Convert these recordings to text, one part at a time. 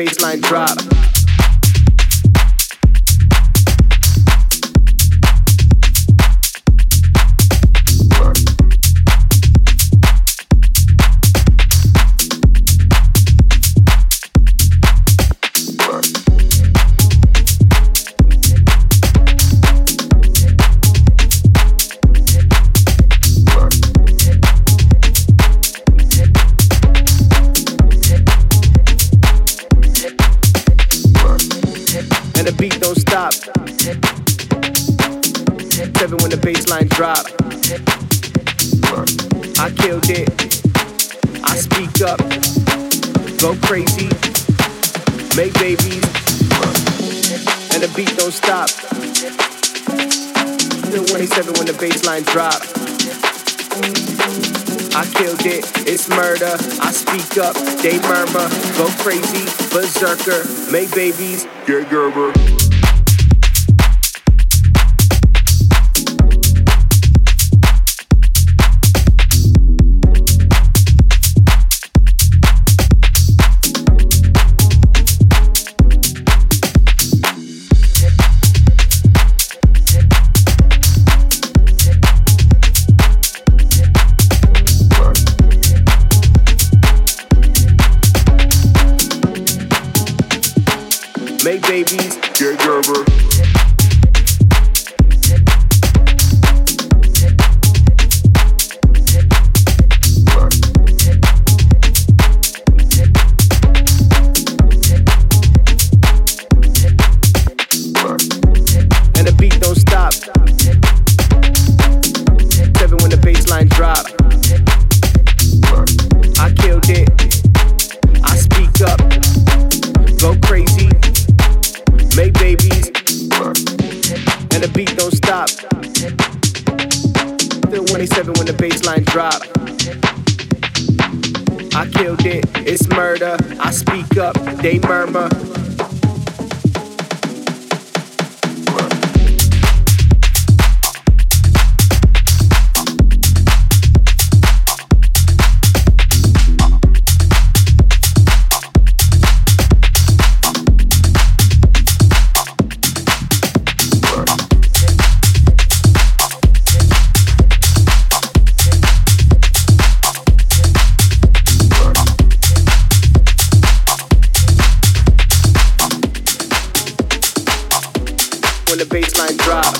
baseline drop. Baseline drop. I killed it. I speak up. Go crazy. Make babies. And the beat don't stop. Still 27 when the baseline drop. I killed it, it's murder. I speak up, they murmur. Go crazy, berserker, make babies, get Gerber. Babies, get Gerber. Baseline drop. I killed it. It's murder. I speak up. They murmur. Drop.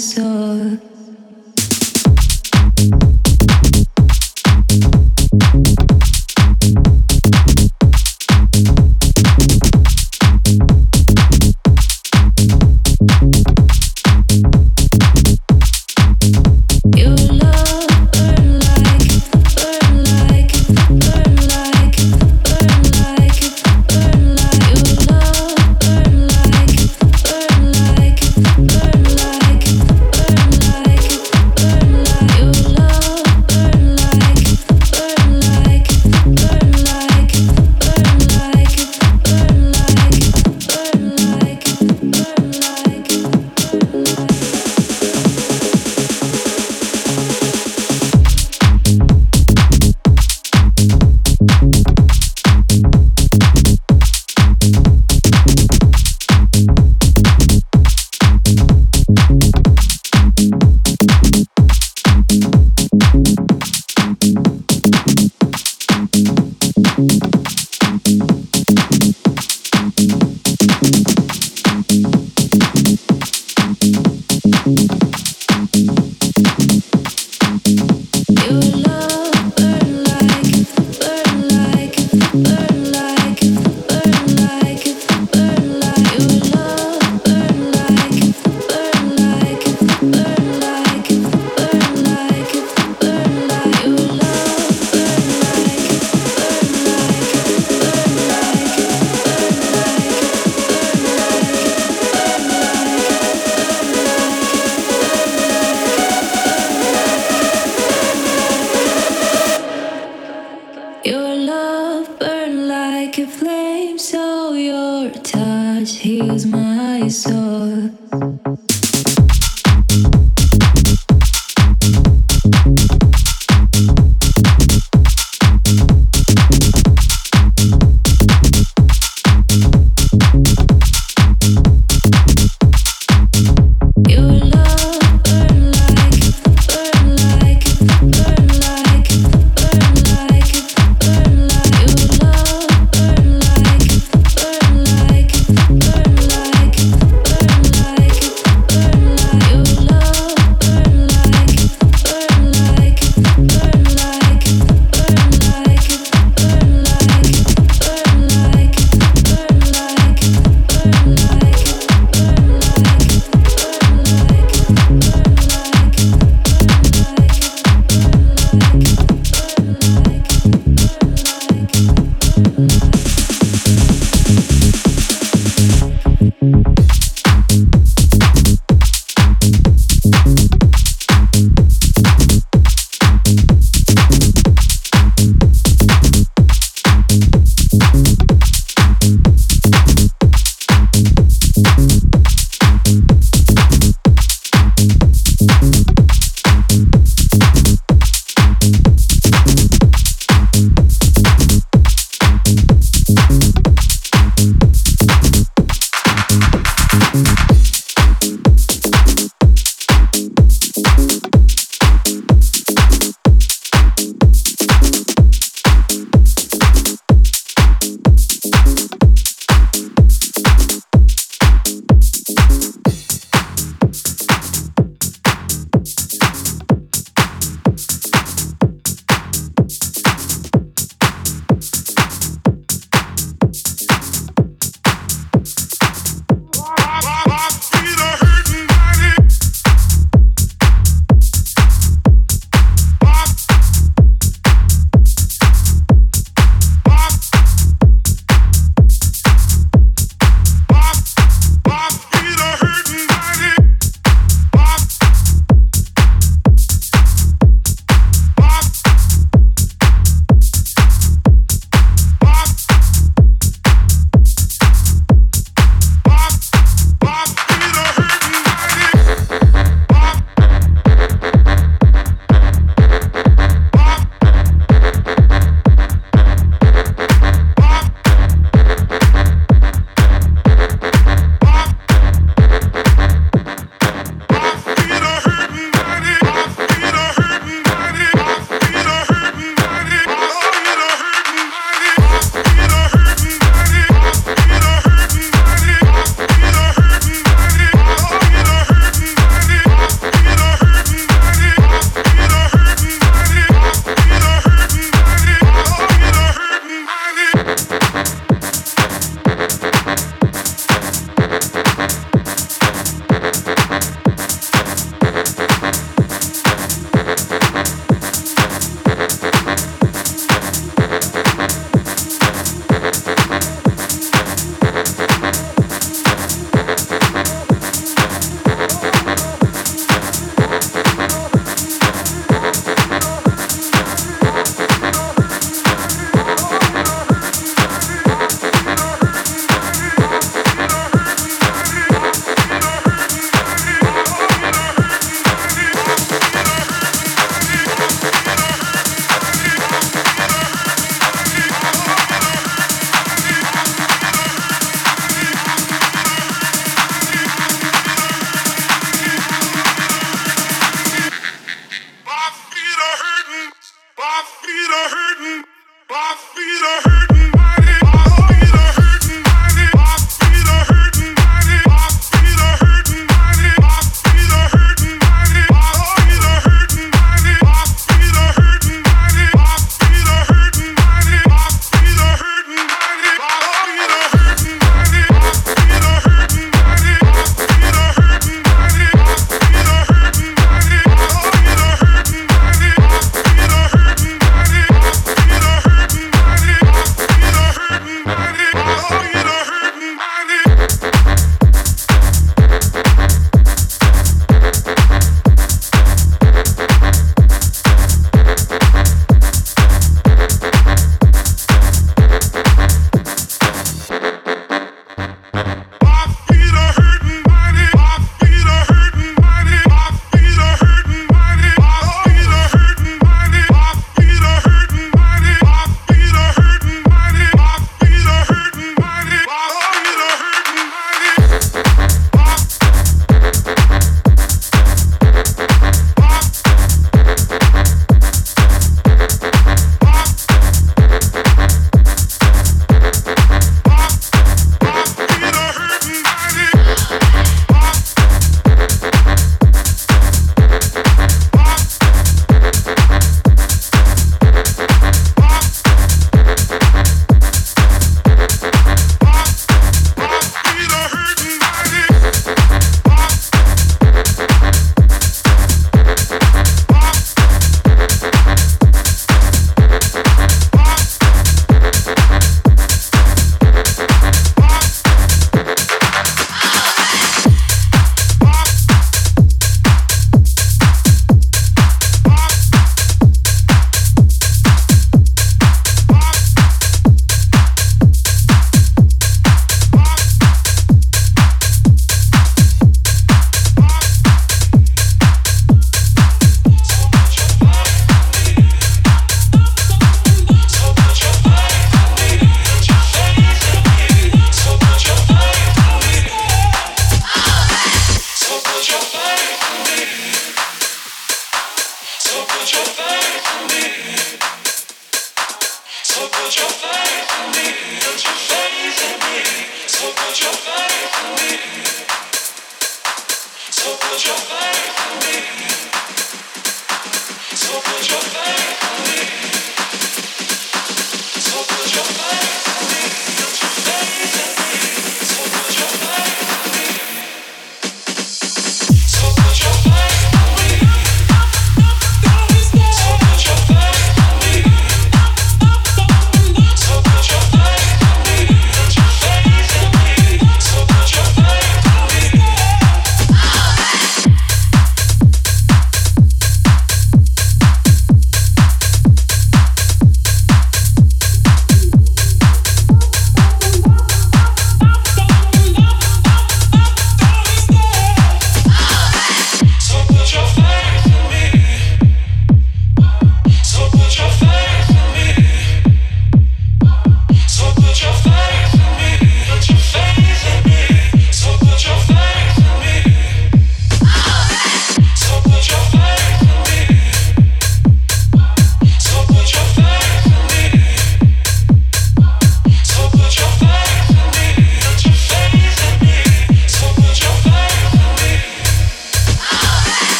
so heals my soul.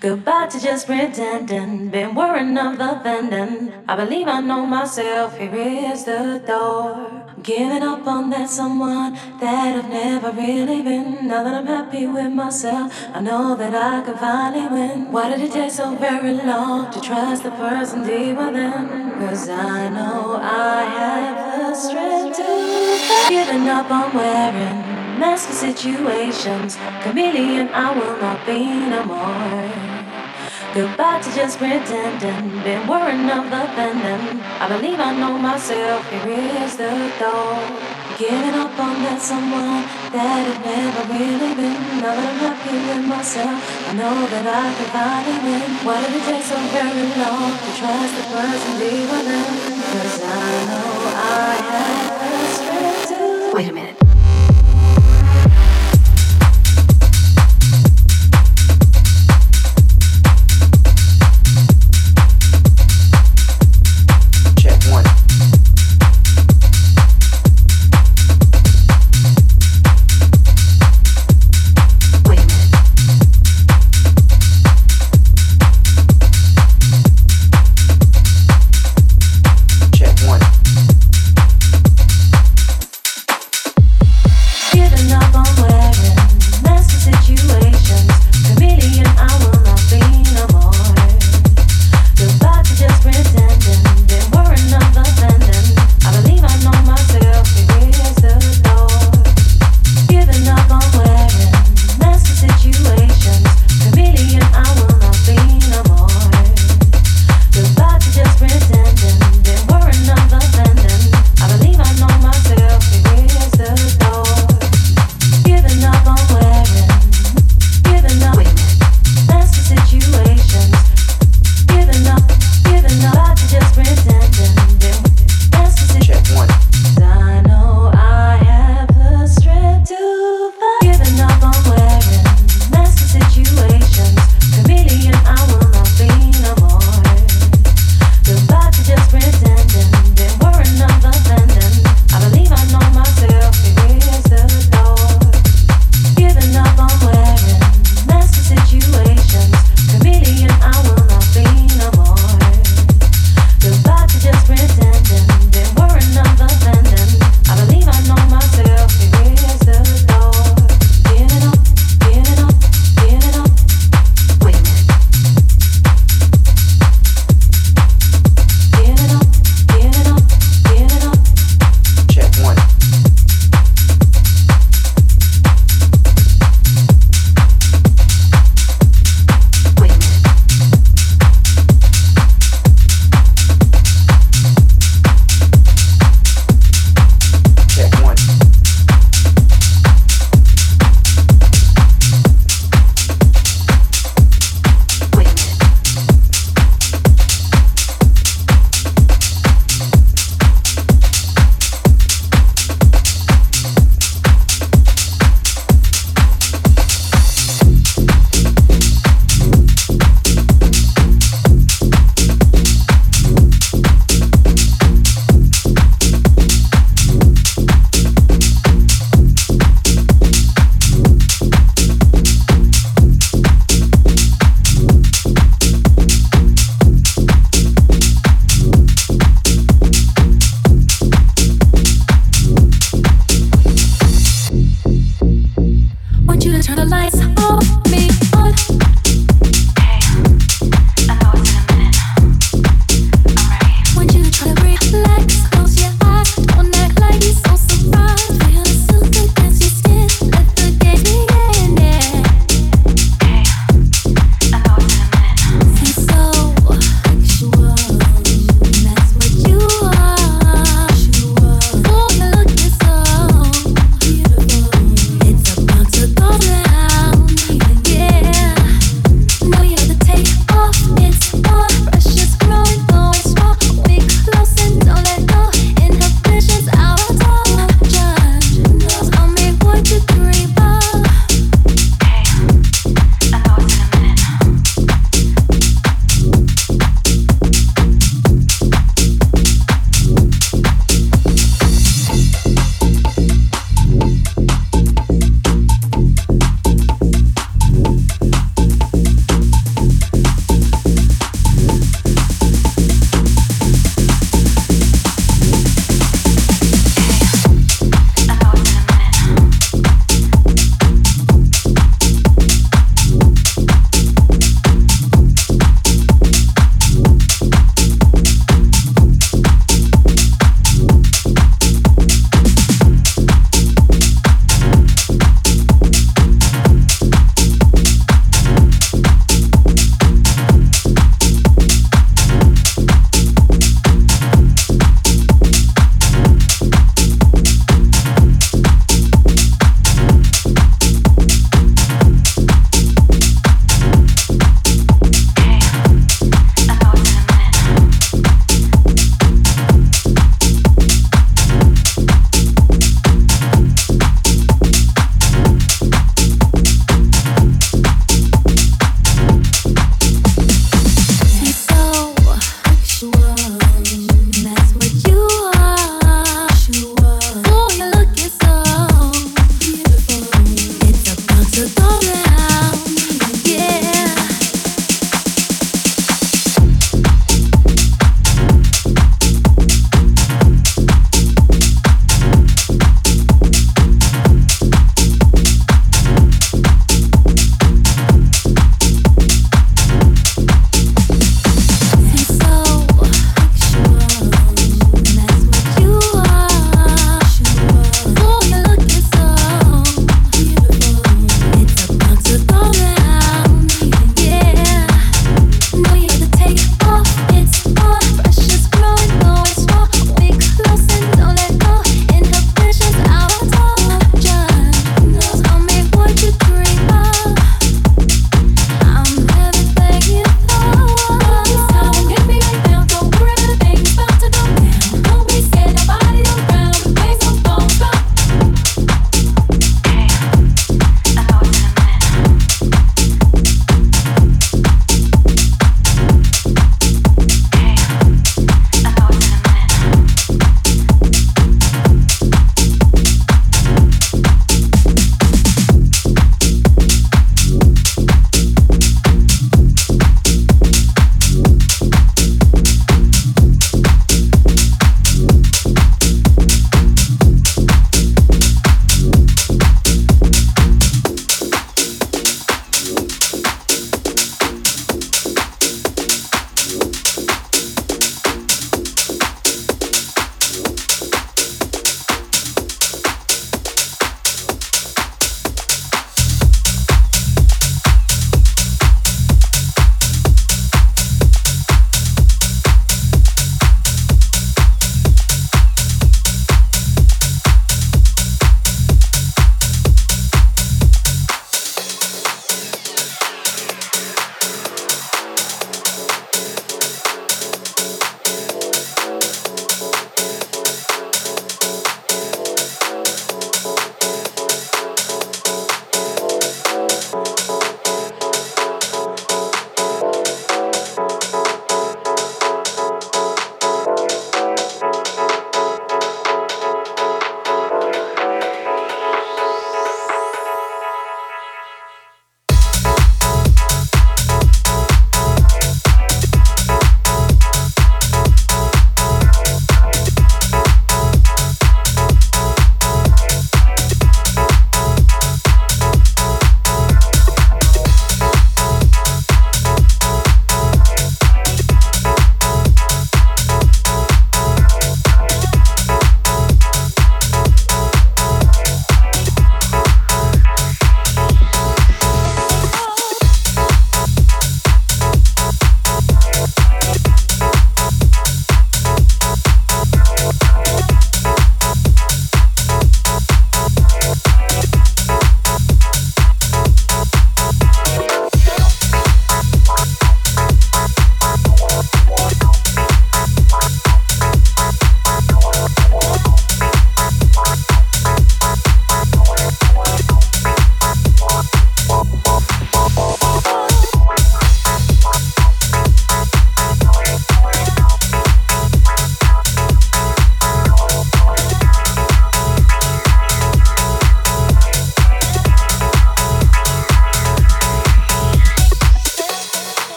Goodbye to just pretending. Been worrying of the vending. I believe I know myself. Here is the door. Giving up on that someone that I've never really been. Now that I'm happy with myself, I know that I can finally win. Why did it take so very long to trust the person deep within? Cause I know I have the strength to. Giving up on wearing masks situations. Chameleon, I will not be no more. Goodbye to just pretending. Been worrying of the pending. I believe I know myself. Here is the door. Giving up on that someone that I've never really been. Now that I'm happy with myself, I know that I can finally win. Why did it take so very long to trust the person deep within? Cause I know I have strength to. Wait a minute.